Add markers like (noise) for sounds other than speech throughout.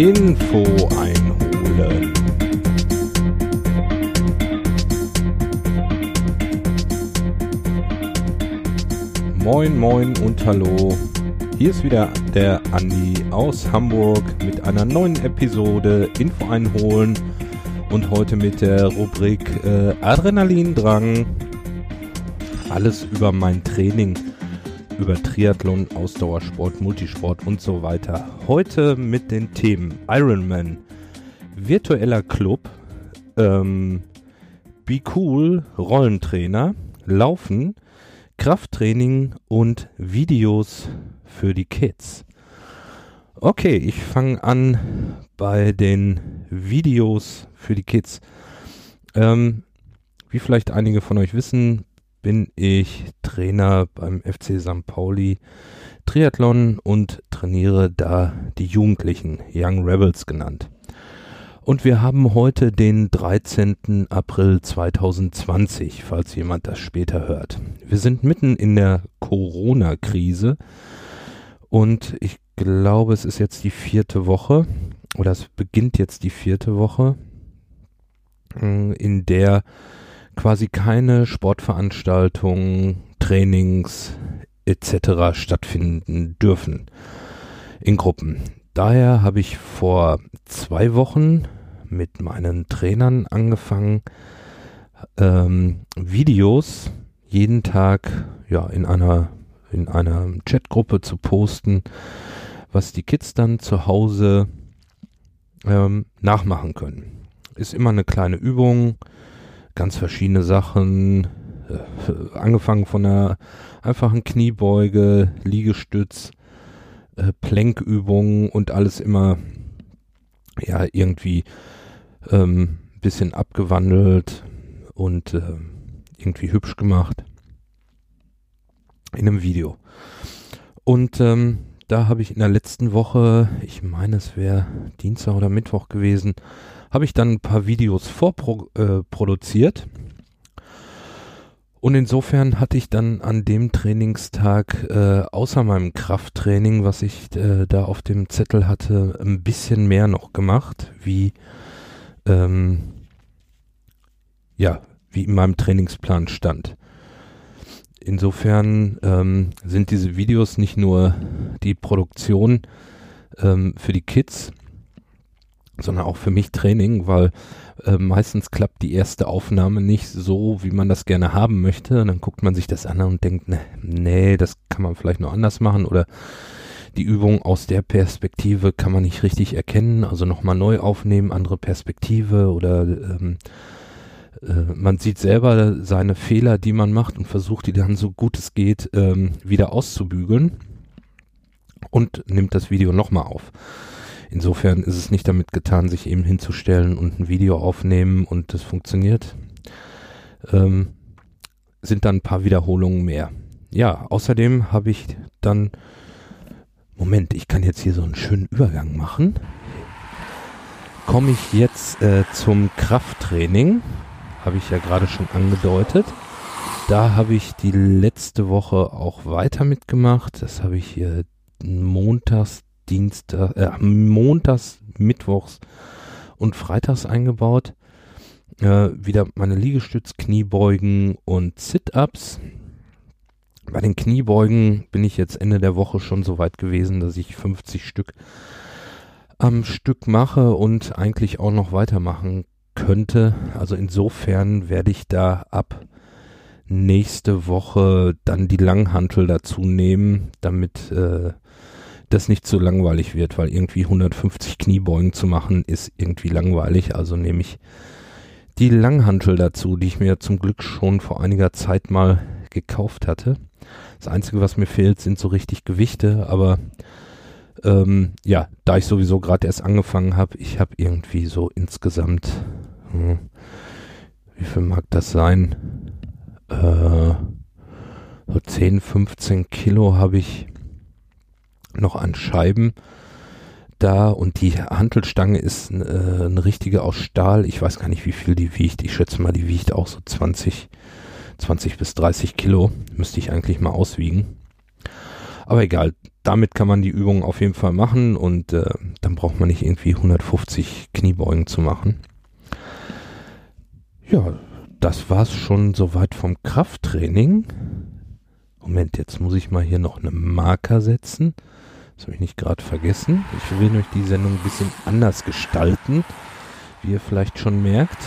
Info einholen. Moin, moin und hallo. Hier ist wieder der Andi aus Hamburg mit einer neuen Episode Info einholen und heute mit der Rubrik äh, Adrenalindrang. Alles über mein Training, über Triathlon, Ausdauersport, Multisport und so weiter. Heute mit den Themen Ironman, virtueller Club, ähm, Be Cool, Rollentrainer, Laufen, Krafttraining und Videos für die Kids. Okay, ich fange an bei den Videos für die Kids. Ähm, wie vielleicht einige von euch wissen, bin ich Trainer beim FC St. Pauli Triathlon und trainiere da die Jugendlichen, Young Rebels genannt. Und wir haben heute den 13. April 2020, falls jemand das später hört. Wir sind mitten in der Corona-Krise und ich glaube, es ist jetzt die vierte Woche oder es beginnt jetzt die vierte Woche, äh, in der quasi keine Sportveranstaltungen, Trainings etc. stattfinden dürfen in Gruppen. Daher habe ich vor zwei Wochen mit meinen Trainern angefangen, ähm, Videos jeden Tag ja in einer in einer Chatgruppe zu posten, was die Kids dann zu Hause ähm, nachmachen können. Ist immer eine kleine Übung, ganz verschiedene Sachen, äh, angefangen von einer einfachen Kniebeuge, Liegestütz, äh, Plänkübungen und alles immer ja irgendwie ähm, bisschen abgewandelt und äh, irgendwie hübsch gemacht in einem Video. Und ähm, da habe ich in der letzten Woche, ich meine es wäre Dienstag oder Mittwoch gewesen, habe ich dann ein paar Videos vorproduziert. Äh, und insofern hatte ich dann an dem Trainingstag äh, außer meinem Krafttraining, was ich äh, da auf dem Zettel hatte, ein bisschen mehr noch gemacht, wie ähm, ja, wie in meinem Trainingsplan stand. Insofern ähm, sind diese Videos nicht nur die Produktion ähm, für die Kids, sondern auch für mich Training, weil äh, meistens klappt die erste Aufnahme nicht so, wie man das gerne haben möchte. Und dann guckt man sich das an und denkt, ne, nee, das kann man vielleicht noch anders machen oder die Übung aus der Perspektive kann man nicht richtig erkennen, also nochmal neu aufnehmen, andere Perspektive oder ähm, äh, man sieht selber seine Fehler, die man macht und versucht die dann so gut es geht ähm, wieder auszubügeln und nimmt das Video nochmal auf. Insofern ist es nicht damit getan, sich eben hinzustellen und ein Video aufnehmen und das funktioniert. Ähm, sind dann ein paar Wiederholungen mehr. Ja, außerdem habe ich dann, Moment, ich kann jetzt hier so einen schönen Übergang machen. Komme ich jetzt äh, zum Krafttraining habe ich ja gerade schon angedeutet. Da habe ich die letzte Woche auch weiter mitgemacht. Das habe ich hier montags, Dienstag, äh, montags, mittwochs und freitags eingebaut. Äh, wieder meine Liegestütz, Kniebeugen und Sit-Ups. Bei den Kniebeugen bin ich jetzt Ende der Woche schon so weit gewesen, dass ich 50 Stück am Stück mache und eigentlich auch noch weitermachen könnte. Also insofern werde ich da ab nächste Woche dann die Langhantel dazu nehmen, damit äh, das nicht zu langweilig wird, weil irgendwie 150 Kniebeugen zu machen ist irgendwie langweilig. Also nehme ich die Langhantel dazu, die ich mir zum Glück schon vor einiger Zeit mal gekauft hatte. Das Einzige, was mir fehlt, sind so richtig Gewichte, aber ähm, ja, da ich sowieso gerade erst angefangen habe, ich habe irgendwie so insgesamt hm. Wie viel mag das sein? Äh, so 10, 15 Kilo habe ich noch an Scheiben da und die Hantelstange ist äh, eine richtige aus Stahl. Ich weiß gar nicht, wie viel die wiegt. Ich schätze mal, die wiegt auch so 20, 20 bis 30 Kilo. Müsste ich eigentlich mal auswiegen. Aber egal, damit kann man die Übung auf jeden Fall machen und äh, dann braucht man nicht irgendwie 150 Kniebeugen zu machen. Ja, das war's schon soweit vom Krafttraining. Moment, jetzt muss ich mal hier noch eine Marker setzen. Das habe ich nicht gerade vergessen. Ich will euch die Sendung ein bisschen anders gestalten, wie ihr vielleicht schon merkt.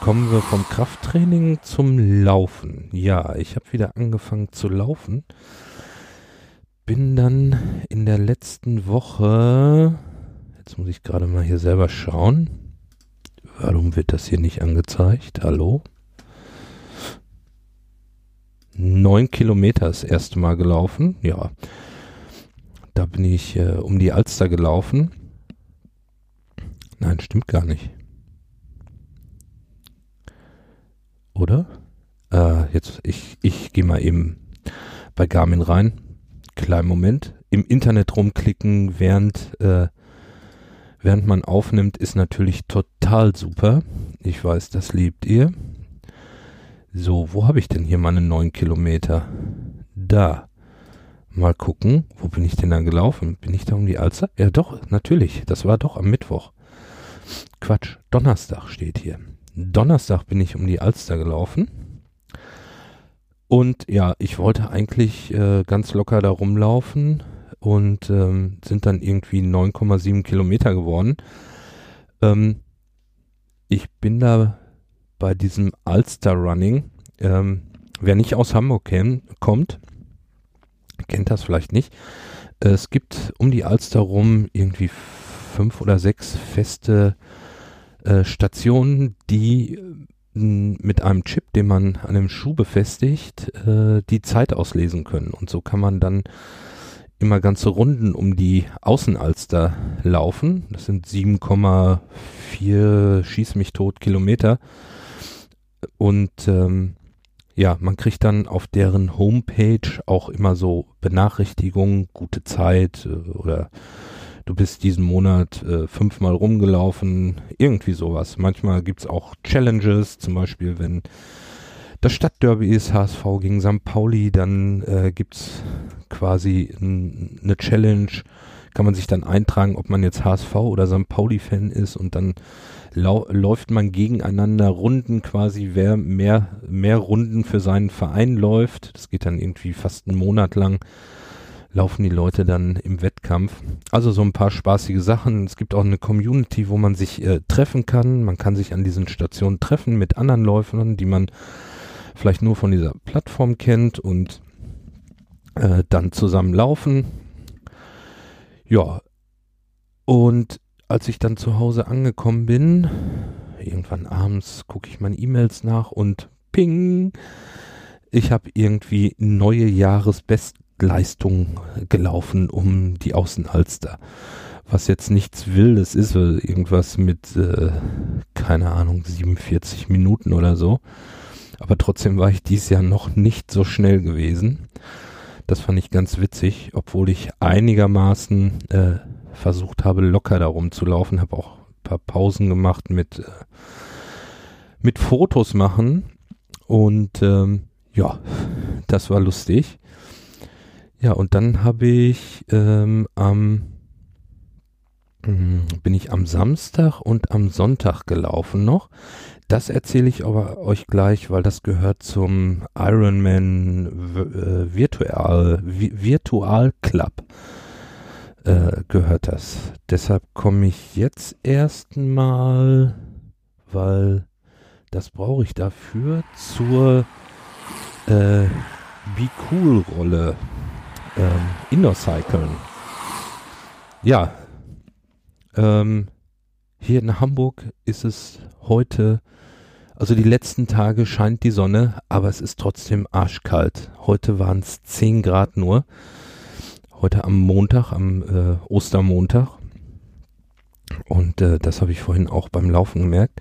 Kommen wir vom Krafttraining zum Laufen. Ja, ich habe wieder angefangen zu laufen. Bin dann in der letzten Woche, jetzt muss ich gerade mal hier selber schauen. Warum wird das hier nicht angezeigt? Hallo? Neun Kilometer das erste Mal gelaufen. Ja, da bin ich äh, um die Alster gelaufen. Nein, stimmt gar nicht. Oder? Äh, jetzt, ich, ich gehe mal eben bei Garmin rein. Kleinen Moment. Im Internet rumklicken, während, äh, während man aufnimmt, ist natürlich total super. Ich weiß, das liebt ihr. So, wo habe ich denn hier meine neun Kilometer? Da. Mal gucken, wo bin ich denn da gelaufen? Bin ich da um die Alster? Ja, doch, natürlich. Das war doch am Mittwoch. Quatsch, Donnerstag steht hier. Donnerstag bin ich um die Alster gelaufen. Und ja, ich wollte eigentlich äh, ganz locker da rumlaufen und ähm, sind dann irgendwie 9,7 Kilometer geworden. Ähm, ich bin da bei diesem Alster Running. Ähm, wer nicht aus Hamburg käm, kommt, kennt das vielleicht nicht. Es gibt um die Alster rum irgendwie fünf oder sechs feste äh, Stationen, die äh, mit einem Chip, den man an dem Schuh befestigt, äh, die Zeit auslesen können. Und so kann man dann immer ganze Runden um die Außenalster laufen. Das sind 7,4 schieß mich tot Kilometer. Und ähm, ja, man kriegt dann auf deren Homepage auch immer so Benachrichtigungen, gute Zeit äh, oder du bist diesen Monat äh, fünfmal rumgelaufen, irgendwie sowas. Manchmal gibt's auch Challenges, zum Beispiel wenn das Stadtderby ist, HSV gegen St. Pauli, dann äh, gibt's quasi eine Challenge, kann man sich dann eintragen, ob man jetzt HSV oder St. Pauli-Fan ist und dann läuft man gegeneinander Runden quasi, wer mehr, mehr Runden für seinen Verein läuft. Das geht dann irgendwie fast einen Monat lang laufen die Leute dann im Wettkampf. Also so ein paar spaßige Sachen. Es gibt auch eine Community, wo man sich äh, treffen kann. Man kann sich an diesen Stationen treffen mit anderen Läufern, die man vielleicht nur von dieser Plattform kennt und äh, dann zusammen laufen. Ja. Und als ich dann zu Hause angekommen bin, irgendwann abends gucke ich meine E-Mails nach und ping, ich habe irgendwie neue Jahresbest Leistung gelaufen um die Außenalster. Was jetzt nichts Wildes ist, irgendwas mit, äh, keine Ahnung, 47 Minuten oder so. Aber trotzdem war ich dies Jahr noch nicht so schnell gewesen. Das fand ich ganz witzig, obwohl ich einigermaßen äh, versucht habe, locker darum zu laufen, habe auch ein paar Pausen gemacht mit, äh, mit Fotos machen. Und ähm, ja, das war lustig. Ja, und dann habe ich ähm, am hm, bin ich am Samstag und am Sonntag gelaufen noch. Das erzähle ich aber euch gleich, weil das gehört zum Ironman äh, Virtual, Virtual Club. Äh, gehört das. Deshalb komme ich jetzt erstmal, weil das brauche ich dafür, zur äh, Be Cool Rolle ähm, Indoor-Cyclen. Ja, ähm, hier in Hamburg ist es heute, also die letzten Tage scheint die Sonne, aber es ist trotzdem arschkalt. Heute waren es 10 Grad nur. Heute am Montag, am äh, Ostermontag. Und äh, das habe ich vorhin auch beim Laufen gemerkt.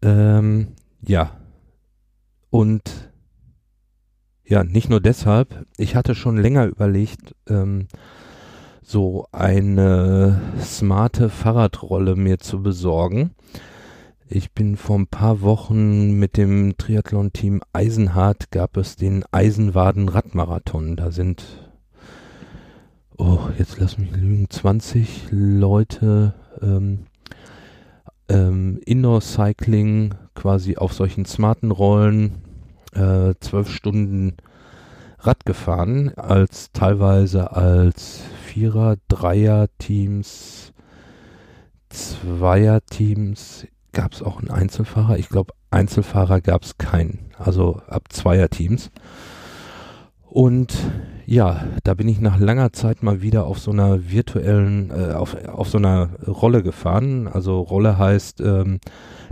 Ähm, ja. Und ja, nicht nur deshalb. Ich hatte schon länger überlegt, ähm, so eine smarte Fahrradrolle mir zu besorgen. Ich bin vor ein paar Wochen mit dem Triathlon-Team Eisenhardt gab es den Eisenwaden-Radmarathon. Da sind, oh, jetzt lass mich lügen, 20 Leute ähm, ähm, Indoor-Cycling quasi auf solchen smarten Rollen äh, zwölf Stunden Rad gefahren, als teilweise als Vierer, Dreier-Teams, Zweier-Teams, gab es auch einen Einzelfahrer. Ich glaube, Einzelfahrer gab es keinen, also ab Zweier-Teams. Und ja, da bin ich nach langer Zeit mal wieder auf so einer virtuellen, äh, auf, auf so einer Rolle gefahren. Also Rolle heißt, ähm,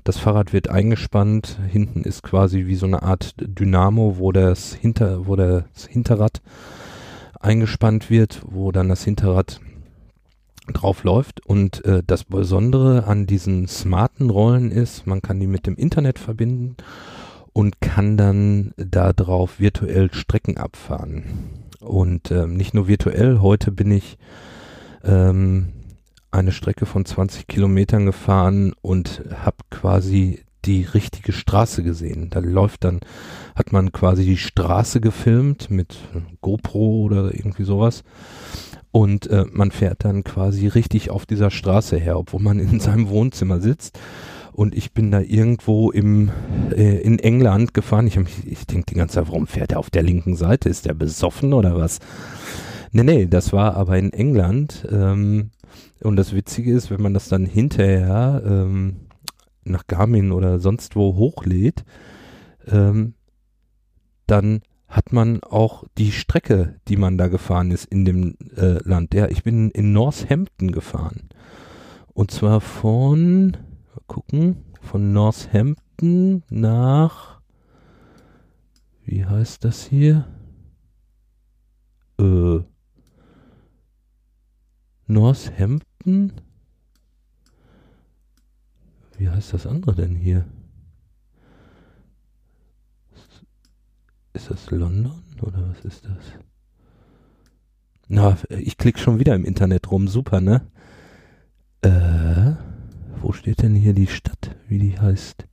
das Fahrrad wird eingespannt, hinten ist quasi wie so eine Art Dynamo, wo das Hinter, wo das Hinterrad eingespannt wird, wo dann das Hinterrad drauf läuft. Und äh, das Besondere an diesen smarten Rollen ist, man kann die mit dem Internet verbinden und kann dann da drauf virtuell Strecken abfahren. Und ähm, nicht nur virtuell, heute bin ich ähm, eine Strecke von 20 Kilometern gefahren und habe quasi die richtige Straße gesehen. Da läuft dann, hat man quasi die Straße gefilmt mit GoPro oder irgendwie sowas. Und äh, man fährt dann quasi richtig auf dieser Straße her, obwohl man in seinem Wohnzimmer sitzt. Und ich bin da irgendwo im, äh, in England gefahren. Ich, ich denke die ganze Zeit, warum fährt er auf der linken Seite? Ist der besoffen oder was? Nee, nee, das war aber in England. Ähm, und das Witzige ist, wenn man das dann hinterher ähm, nach Garmin oder sonst wo hochlädt, ähm, dann hat man auch die Strecke, die man da gefahren ist in dem äh, Land. Ja, ich bin in Northampton gefahren. Und zwar von, mal gucken, von Northampton nach, wie heißt das hier? Äh, Northampton? Wie heißt das andere denn hier? Ist das London oder was ist das? Na, ich klicke schon wieder im Internet rum. Super, ne? Äh, wo steht denn hier die Stadt, wie die heißt?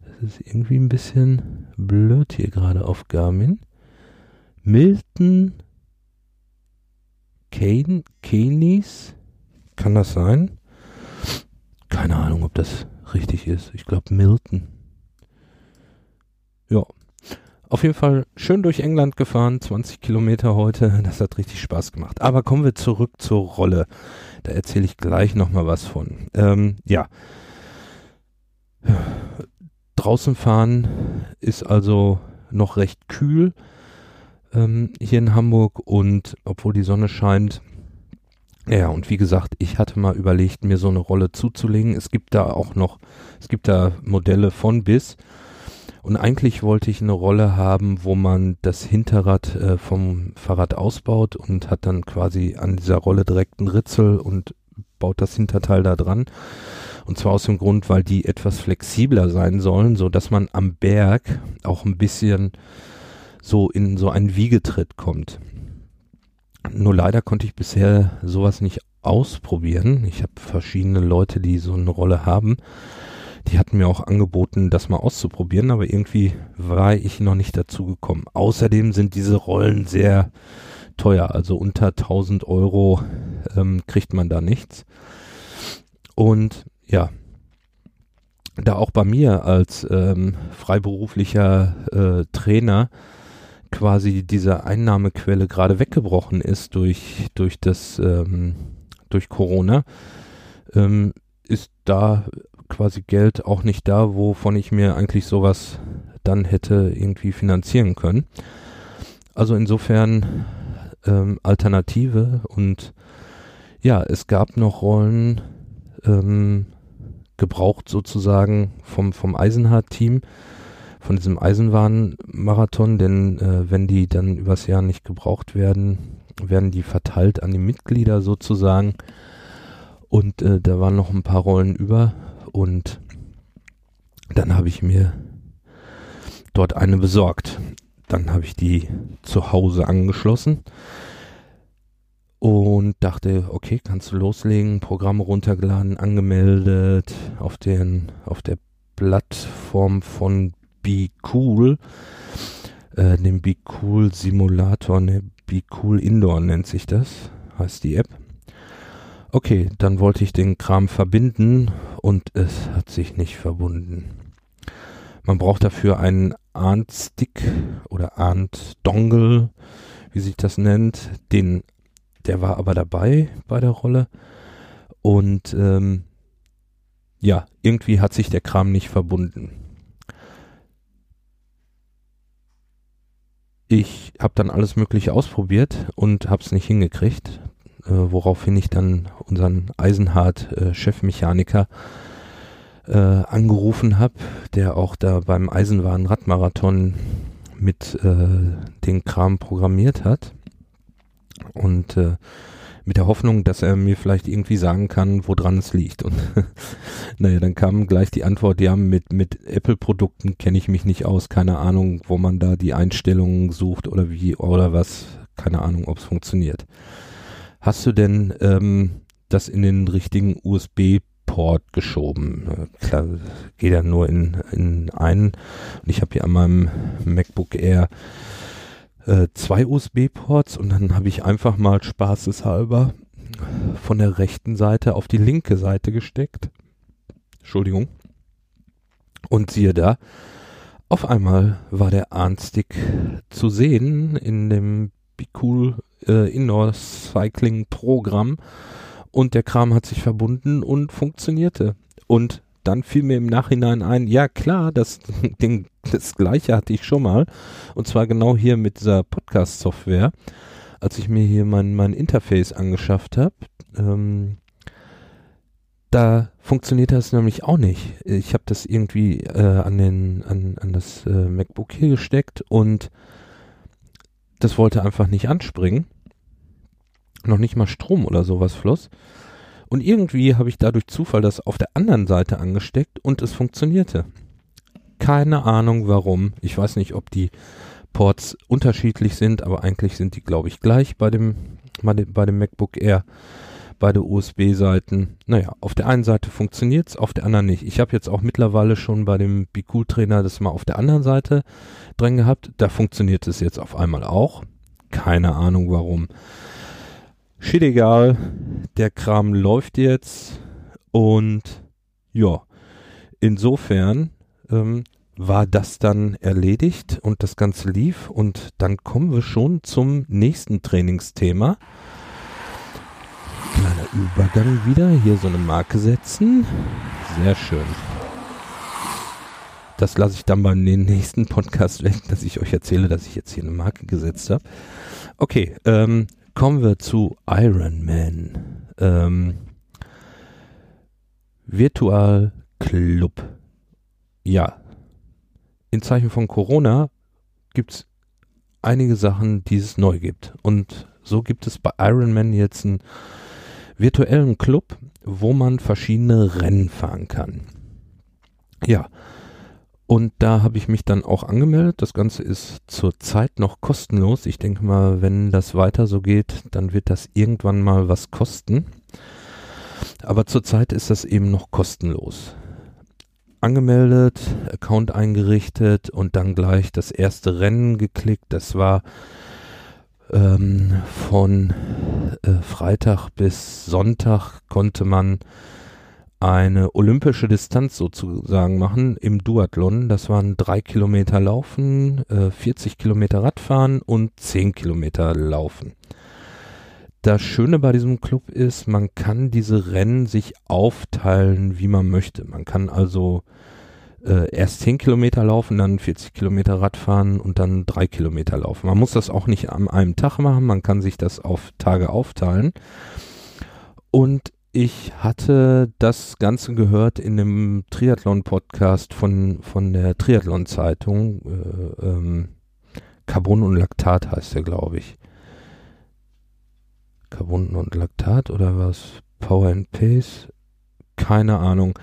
Das ist irgendwie ein bisschen blöd hier gerade auf Garmin. Milton Keynes? Kann das sein? Keine Ahnung, ob das richtig ist. Ich glaube Milton. Ja, auf jeden Fall schön durch England gefahren, 20 Kilometer heute. (laughs) Das hat richtig Spaß gemacht. Aber kommen wir zurück zur Rolle. Da erzähle ich gleich nochmal was von. Ähm, ja. Draußen fahren ist also noch recht kühl ähm, hier in Hamburg und obwohl die Sonne scheint, ja, und wie gesagt, ich hatte mal überlegt, mir so eine Rolle zuzulegen. Es gibt da auch noch, es gibt da Modelle von bis. Und eigentlich wollte ich eine Rolle haben, wo man das Hinterrad äh, vom Fahrrad ausbaut und hat dann quasi an dieser Rolle direkt einen Ritzel und baut das Hinterteil da dran. Und zwar aus dem Grund, weil die etwas flexibler sein sollen, so dass man am Berg auch ein bisschen so in so einen Wiegetritt kommt. Nur leider konnte ich bisher sowas nicht ausprobieren. Ich habe verschiedene Leute, die so eine Rolle haben die hatten mir auch angeboten, das mal auszuprobieren, aber irgendwie war ich noch nicht dazu gekommen. Außerdem sind diese Rollen sehr teuer, also unter 1000 Euro ähm, kriegt man da nichts. Und ja, da auch bei mir als ähm, freiberuflicher äh, Trainer quasi diese Einnahmequelle gerade weggebrochen ist durch durch das ähm, durch Corona, ähm, ist da quasi Geld auch nicht da, wovon ich mir eigentlich sowas dann hätte irgendwie finanzieren können. Also insofern ähm, Alternative und ja, es gab noch Rollen ähm, gebraucht sozusagen vom, vom Eisenhardt-Team, von diesem Eisenwarenmarathon, denn äh, wenn die dann übers Jahr nicht gebraucht werden, werden die verteilt an die Mitglieder sozusagen. Und äh, da waren noch ein paar Rollen über und dann habe ich mir dort eine besorgt. Dann habe ich die zu Hause angeschlossen. Und dachte, okay, kannst du loslegen, Programm runtergeladen, angemeldet auf den, auf der Plattform von Be Cool, äh, dem Be Cool Simulator, ne, Be Cool Indoor nennt sich das, heißt die App. Okay, dann wollte ich den Kram verbinden und es hat sich nicht verbunden. Man braucht dafür einen ARNT-Stick oder ARNT-Dongle, wie sich das nennt. Den, der war aber dabei bei der Rolle. Und ähm, ja, irgendwie hat sich der Kram nicht verbunden. Ich habe dann alles Mögliche ausprobiert und habe es nicht hingekriegt äh, woraufhin ich dann unseren Eisenhard-Chefmechaniker äh, angerufen habe, der auch da beim Eisenwarenradmarathon mit äh, den Kram programmiert hat. Und äh, mit der Hoffnung, dass er mir vielleicht irgendwie sagen kann, woran es liegt. Und (laughs) naja, dann kam gleich die Antwort, ja, mit, mit Apple-Produkten kenne ich mich nicht aus, keine Ahnung, wo man da die Einstellungen sucht oder wie oder was, keine Ahnung, ob es funktioniert. Hast du denn ähm, das in den richtigen USB-Port geschoben? Klar, geht ja nur in, in einen. Und ich habe hier an meinem MacBook Air äh, zwei USB-Ports und dann habe ich einfach mal spaßeshalber von der rechten Seite auf die linke Seite gesteckt. Entschuldigung. Und siehe da, auf einmal war der Arnstick zu sehen in dem Bicool äh, Indoor Cycling Programm und der Kram hat sich verbunden und funktionierte. Und dann fiel mir im Nachhinein ein, ja klar, das, (laughs) den, das gleiche hatte ich schon mal. Und zwar genau hier mit dieser Podcast-Software, als ich mir hier mein, mein Interface angeschafft habe. Ähm, da funktioniert das nämlich auch nicht. Ich habe das irgendwie äh, an, den, an, an das äh, MacBook hier gesteckt und das wollte einfach nicht anspringen noch nicht mal Strom oder sowas floss. Und irgendwie habe ich dadurch Zufall das auf der anderen Seite angesteckt und es funktionierte. Keine Ahnung warum. Ich weiß nicht, ob die Ports unterschiedlich sind, aber eigentlich sind die, glaube ich, gleich bei dem, bei dem MacBook Air, beide USB-Seiten. Naja, auf der einen Seite funktioniert es, auf der anderen nicht. Ich habe jetzt auch mittlerweile schon bei dem Bicool-Trainer das mal auf der anderen Seite drin gehabt. Da funktioniert es jetzt auf einmal auch. Keine Ahnung warum. Shit egal, der Kram läuft jetzt und ja, insofern ähm, war das dann erledigt und das Ganze lief und dann kommen wir schon zum nächsten Trainingsthema. Kleiner Übergang wieder, hier so eine Marke setzen. Sehr schön. Das lasse ich dann beim nächsten Podcast weg, dass ich euch erzähle, dass ich jetzt hier eine Marke gesetzt habe. Okay, ähm, Kommen wir zu Iron Man. Ähm, Virtual Club. Ja. In Zeichen von Corona gibt es einige Sachen, die es neu gibt. Und so gibt es bei Iron Man jetzt einen virtuellen Club, wo man verschiedene Rennen fahren kann. Ja, und da habe ich mich dann auch angemeldet. Das Ganze ist zurzeit noch kostenlos. Ich denke mal, wenn das weiter so geht, dann wird das irgendwann mal was kosten. Aber zurzeit ist das eben noch kostenlos. Angemeldet, Account eingerichtet und dann gleich das erste Rennen geklickt. Das war ähm, von äh, Freitag bis Sonntag konnte man eine olympische Distanz sozusagen machen im Duathlon. Das waren drei Kilometer Laufen, äh, 40 Kilometer Radfahren und 10 Kilometer Laufen. Das Schöne bei diesem Club ist, man kann diese Rennen sich aufteilen, wie man möchte. Man kann also äh, erst 10 Kilometer laufen, dann 40 Kilometer Radfahren und dann 3 Kilometer laufen. Man muss das auch nicht an einem Tag machen, man kann sich das auf Tage aufteilen. Und ich hatte das Ganze gehört in einem Triathlon-Podcast von, von der Triathlon-Zeitung. Äh, ähm, Carbon und Laktat heißt der, glaube ich. Carbon und Laktat oder was? Power and Pace? Keine Ahnung.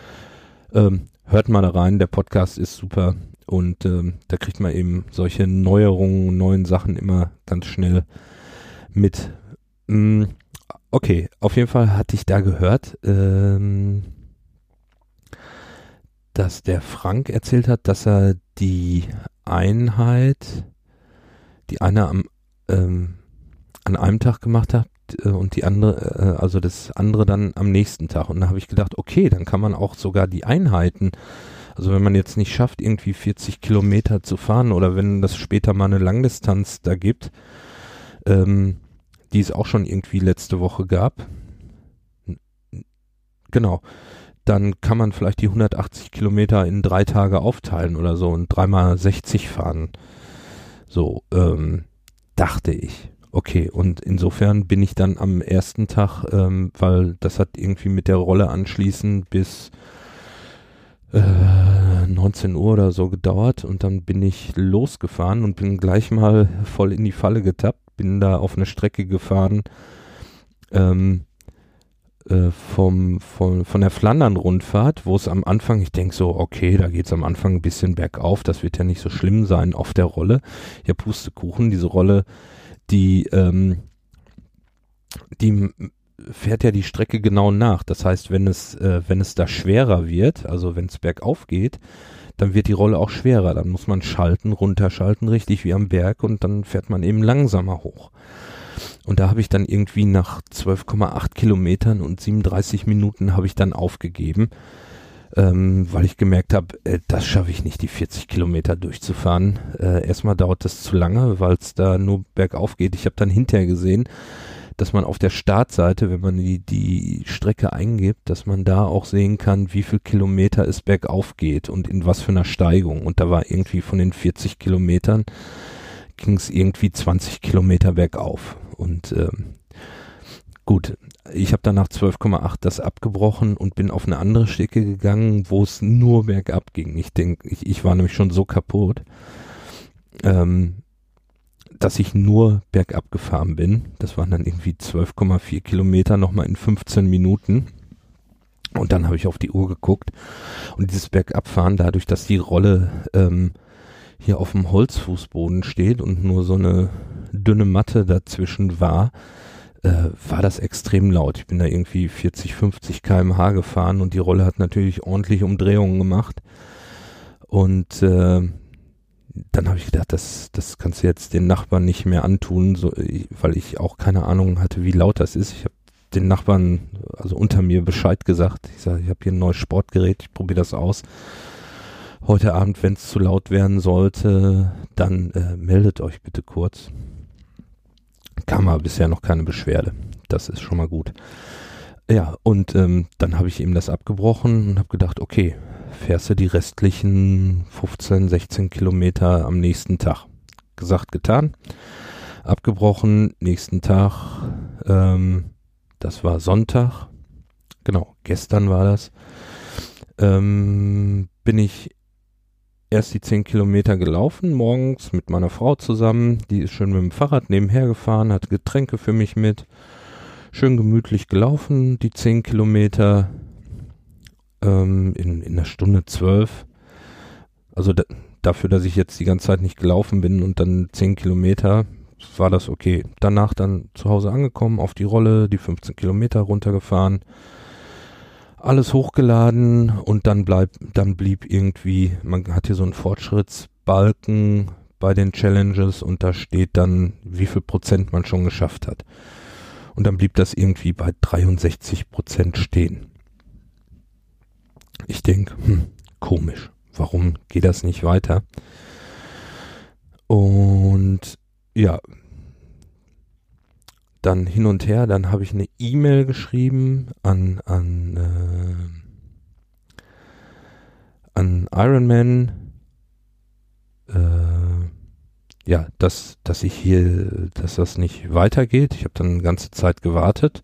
Ähm, hört mal da rein, der Podcast ist super und ähm, da kriegt man eben solche Neuerungen, neuen Sachen immer ganz schnell mit. Mm, okay, auf jeden Fall hatte ich da gehört, ähm, dass der Frank erzählt hat, dass er die Einheit, die eine am, ähm, an einem Tag gemacht hat äh, und die andere, äh, also das andere dann am nächsten Tag. Und da habe ich gedacht, okay, dann kann man auch sogar die Einheiten, also wenn man jetzt nicht schafft, irgendwie 40 Kilometer zu fahren oder wenn das später mal eine Langdistanz da gibt, ähm, die es auch schon irgendwie letzte Woche gab. Genau. Dann kann man vielleicht die 180 Kilometer in drei Tage aufteilen oder so und dreimal 60 fahren. So, ähm, dachte ich. Okay, und insofern bin ich dann am ersten Tag, ähm, weil das hat irgendwie mit der Rolle anschließend bis äh, 19 Uhr oder so gedauert und dann bin ich losgefahren und bin gleich mal voll in die Falle getappt bin da auf eine Strecke gefahren ähm, äh, vom, vom, von der Flandern-Rundfahrt, wo es am Anfang, ich denke so, okay, da geht es am Anfang ein bisschen bergauf, das wird ja nicht so schlimm sein auf der Rolle. Ja, Pustekuchen, diese Rolle, die, ähm, die fährt ja die Strecke genau nach. Das heißt, wenn es, äh, wenn es da schwerer wird, also wenn es bergauf geht, dann wird die Rolle auch schwerer. Dann muss man schalten, runterschalten, richtig wie am Berg und dann fährt man eben langsamer hoch. Und da habe ich dann irgendwie nach 12,8 Kilometern und 37 Minuten habe ich dann aufgegeben, ähm, weil ich gemerkt habe, äh, das schaffe ich nicht, die 40 Kilometer durchzufahren. Äh, erstmal dauert das zu lange, weil es da nur bergauf geht. Ich habe dann hinterher gesehen, dass man auf der Startseite, wenn man die, die Strecke eingibt, dass man da auch sehen kann, wie viel Kilometer es bergauf geht und in was für einer Steigung. Und da war irgendwie von den 40 Kilometern ging es irgendwie 20 Kilometer bergauf. Und ähm, gut, ich habe dann nach 12,8 das abgebrochen und bin auf eine andere Strecke gegangen, wo es nur bergab ging. Ich denke, ich, ich war nämlich schon so kaputt. Ähm, dass ich nur bergab gefahren bin. Das waren dann irgendwie 12,4 Kilometer nochmal in 15 Minuten. Und dann habe ich auf die Uhr geguckt und dieses Bergabfahren, dadurch, dass die Rolle ähm, hier auf dem Holzfußboden steht und nur so eine dünne Matte dazwischen war, äh, war das extrem laut. Ich bin da irgendwie 40, 50 kmh gefahren und die Rolle hat natürlich ordentlich Umdrehungen gemacht. Und äh, dann habe ich gedacht, das, das kannst du jetzt den Nachbarn nicht mehr antun, so, weil ich auch keine Ahnung hatte, wie laut das ist. Ich habe den Nachbarn, also unter mir, Bescheid gesagt. Ich sage, ich habe hier ein neues Sportgerät, ich probiere das aus. Heute Abend, wenn es zu laut werden sollte, dann äh, meldet euch bitte kurz. Kam aber bisher noch keine Beschwerde. Das ist schon mal gut. Ja, und ähm, dann habe ich ihm das abgebrochen und habe gedacht, okay, fährst du die restlichen 15, 16 Kilometer am nächsten Tag. Gesagt, getan. Abgebrochen, nächsten Tag, ähm, das war Sonntag. Genau, gestern war das. Ähm, bin ich erst die 10 Kilometer gelaufen, morgens mit meiner Frau zusammen. Die ist schön mit dem Fahrrad nebenher gefahren, hat Getränke für mich mit. Schön gemütlich gelaufen, die 10 Kilometer ähm, in, in einer Stunde zwölf. Also da, dafür, dass ich jetzt die ganze Zeit nicht gelaufen bin und dann zehn Kilometer, war das okay. Danach dann zu Hause angekommen, auf die Rolle, die 15 Kilometer runtergefahren, alles hochgeladen und dann bleib, dann blieb irgendwie, man hat hier so einen Fortschrittsbalken bei den Challenges und da steht dann, wie viel Prozent man schon geschafft hat. Und dann blieb das irgendwie bei 63 Prozent stehen. Ich denke, hm, komisch, warum geht das nicht weiter? Und ja, dann hin und her, dann habe ich eine E-Mail geschrieben an, an, äh, an Ironman, äh, ja, dass, dass ich hier, dass das nicht weitergeht. Ich habe dann eine ganze Zeit gewartet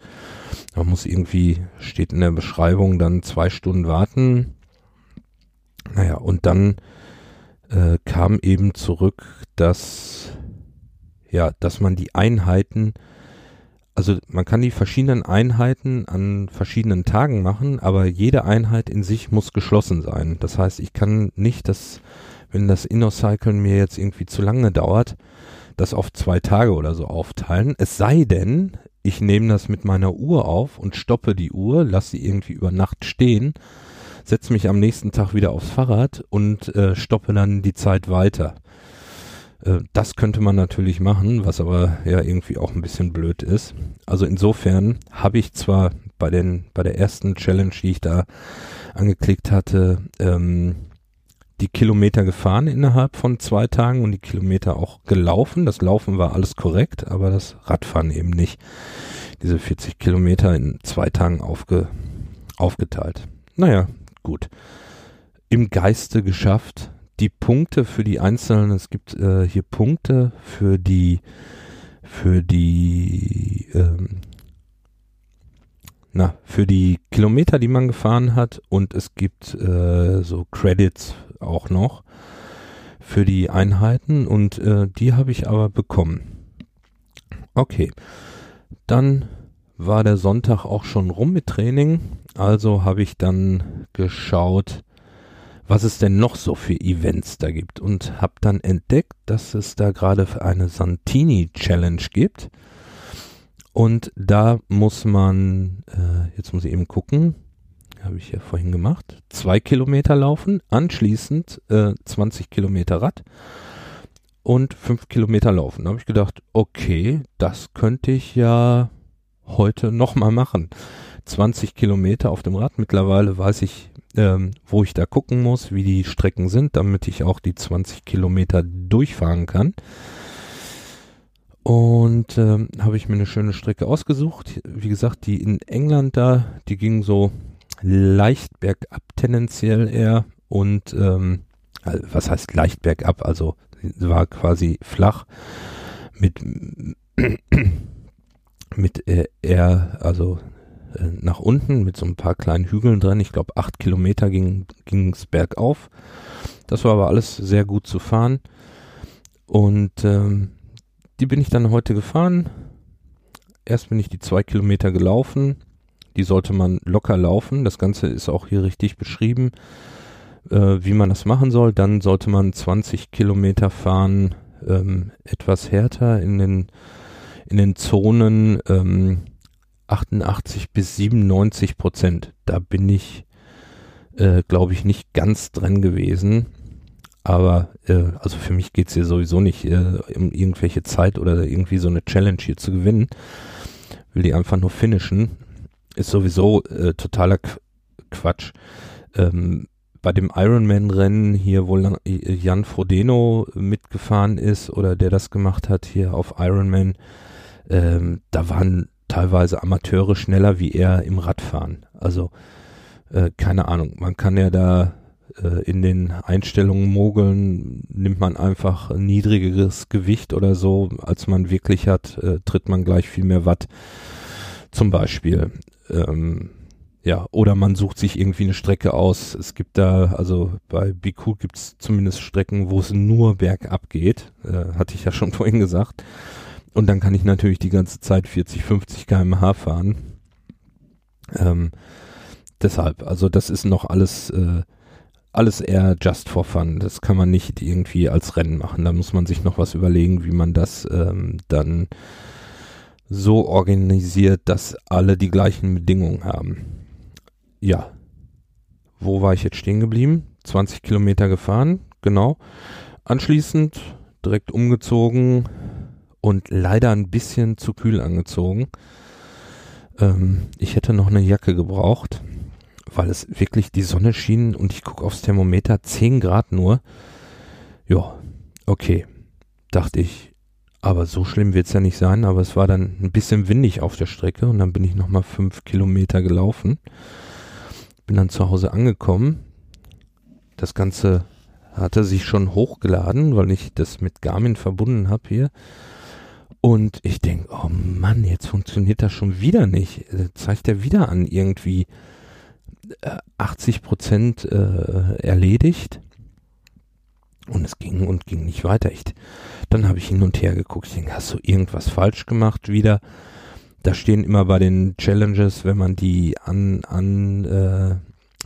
man muss irgendwie, steht in der Beschreibung, dann zwei Stunden warten. Naja, und dann äh, kam eben zurück, dass, ja, dass man die Einheiten, also man kann die verschiedenen Einheiten an verschiedenen Tagen machen, aber jede Einheit in sich muss geschlossen sein. Das heißt, ich kann nicht das, wenn das InnoCyclen mir jetzt irgendwie zu lange dauert, das auf zwei Tage oder so aufteilen. Es sei denn, ich nehme das mit meiner Uhr auf und stoppe die Uhr, lasse sie irgendwie über Nacht stehen, setze mich am nächsten Tag wieder aufs Fahrrad und äh, stoppe dann die Zeit weiter. Äh, das könnte man natürlich machen, was aber ja irgendwie auch ein bisschen blöd ist. Also insofern habe ich zwar bei den bei der ersten Challenge, die ich da angeklickt hatte, ähm, die Kilometer gefahren innerhalb von zwei Tagen und die Kilometer auch gelaufen. Das Laufen war alles korrekt, aber das Radfahren eben nicht. Diese 40 Kilometer in zwei Tagen aufge, aufgeteilt. Naja, gut. Im Geiste geschafft. Die Punkte für die einzelnen, es gibt äh, hier Punkte für die für die ähm, na, für die Kilometer, die man gefahren hat und es gibt äh, so Credits auch noch für die Einheiten und äh, die habe ich aber bekommen. Okay, dann war der Sonntag auch schon rum mit Training, also habe ich dann geschaut, was es denn noch so für Events da gibt und habe dann entdeckt, dass es da gerade eine Santini Challenge gibt. Und da muss man, äh, jetzt muss ich eben gucken, habe ich ja vorhin gemacht, zwei Kilometer laufen, anschließend äh, 20 Kilometer Rad und fünf Kilometer laufen. Da habe ich gedacht, okay, das könnte ich ja heute nochmal machen. 20 Kilometer auf dem Rad. Mittlerweile weiß ich, ähm, wo ich da gucken muss, wie die Strecken sind, damit ich auch die 20 Kilometer durchfahren kann. Und ähm, habe ich mir eine schöne Strecke ausgesucht. Wie gesagt, die in England da, die ging so leicht bergab tendenziell eher und ähm, was heißt leicht bergab? Also war quasi flach mit (clears throat) mit äh, eher also äh, nach unten mit so ein paar kleinen Hügeln drin. Ich glaube acht Kilometer ging ging's bergauf. Das war aber alles sehr gut zu fahren und ähm, die bin ich dann heute gefahren. Erst bin ich die zwei Kilometer gelaufen die sollte man locker laufen. Das Ganze ist auch hier richtig beschrieben, äh, wie man das machen soll. Dann sollte man 20 Kilometer fahren, ähm, etwas härter in den, in den Zonen ähm, 88 bis 97 Prozent. Da bin ich, äh, glaube ich, nicht ganz drin gewesen. Aber äh, also für mich geht's hier sowieso nicht äh, um irgendwelche Zeit oder irgendwie so eine Challenge hier zu gewinnen. Will die einfach nur finishen ist sowieso äh, totaler Qu Quatsch. Ähm, bei dem Ironman-Rennen hier, wo Jan Frodeno mitgefahren ist oder der das gemacht hat hier auf Ironman, ähm, da waren teilweise Amateure schneller wie er im Radfahren. Also äh, keine Ahnung, man kann ja da äh, in den Einstellungen mogeln, nimmt man einfach ein niedrigeres Gewicht oder so, als man wirklich hat, äh, tritt man gleich viel mehr Watt. Zum Beispiel. Ähm, ja, oder man sucht sich irgendwie eine Strecke aus. Es gibt da, also bei BQ gibt es zumindest Strecken, wo es nur bergab geht. Äh, hatte ich ja schon (laughs) vorhin gesagt. Und dann kann ich natürlich die ganze Zeit 40, 50 kmh fahren. Ähm, deshalb, also das ist noch alles, äh, alles eher just for fun. Das kann man nicht irgendwie als Rennen machen. Da muss man sich noch was überlegen, wie man das ähm, dann so organisiert, dass alle die gleichen Bedingungen haben. Ja. Wo war ich jetzt stehen geblieben? 20 Kilometer gefahren, genau. Anschließend direkt umgezogen und leider ein bisschen zu kühl angezogen. Ähm, ich hätte noch eine Jacke gebraucht, weil es wirklich die Sonne schien und ich gucke aufs Thermometer 10 Grad nur. Ja, okay, dachte ich, aber so schlimm wird es ja nicht sein, aber es war dann ein bisschen windig auf der Strecke und dann bin ich nochmal fünf Kilometer gelaufen. Bin dann zu Hause angekommen. Das Ganze hatte sich schon hochgeladen, weil ich das mit Garmin verbunden habe hier. Und ich denke, oh Mann, jetzt funktioniert das schon wieder nicht. Äh, zeigt er wieder an, irgendwie 80 äh, Prozent äh, erledigt. Und es ging und ging nicht weiter. Ich, dann habe ich hin und her geguckt. Ich denke, hast du irgendwas falsch gemacht wieder? Da stehen immer bei den Challenges, wenn man die an, an äh,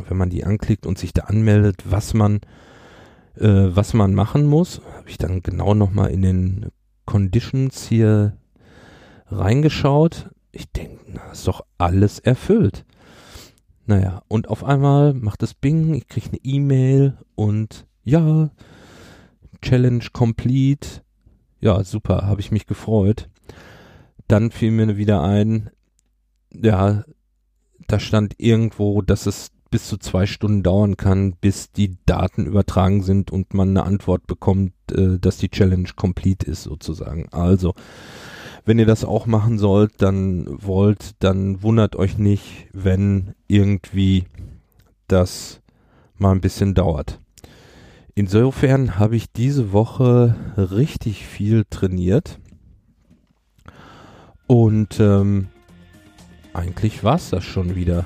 wenn man die anklickt und sich da anmeldet, was man, äh, was man machen muss. Habe ich dann genau nochmal in den Conditions hier reingeschaut. ich denke, na, ist doch alles erfüllt. Naja, und auf einmal macht es Bing, ich kriege eine E-Mail und ja, Challenge complete. Ja, super, habe ich mich gefreut. Dann fiel mir wieder ein, ja, da stand irgendwo, dass es bis zu zwei Stunden dauern kann, bis die Daten übertragen sind und man eine Antwort bekommt, äh, dass die Challenge complete ist sozusagen. Also, wenn ihr das auch machen sollt, dann wollt, dann wundert euch nicht, wenn irgendwie das mal ein bisschen dauert. Insofern habe ich diese Woche richtig viel trainiert und ähm, eigentlich war es das schon wieder.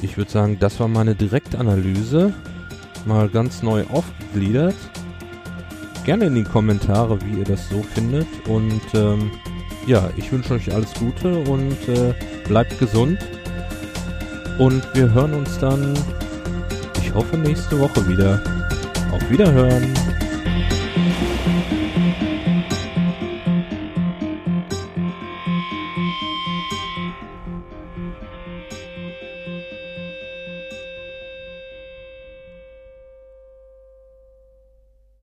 Ich würde sagen, das war meine Direktanalyse. Mal ganz neu aufgegliedert. Gerne in die Kommentare, wie ihr das so findet. Und ähm, ja, ich wünsche euch alles Gute und äh, bleibt gesund. Und wir hören uns dann, ich hoffe, nächste Woche wieder. Auf Wiederhören.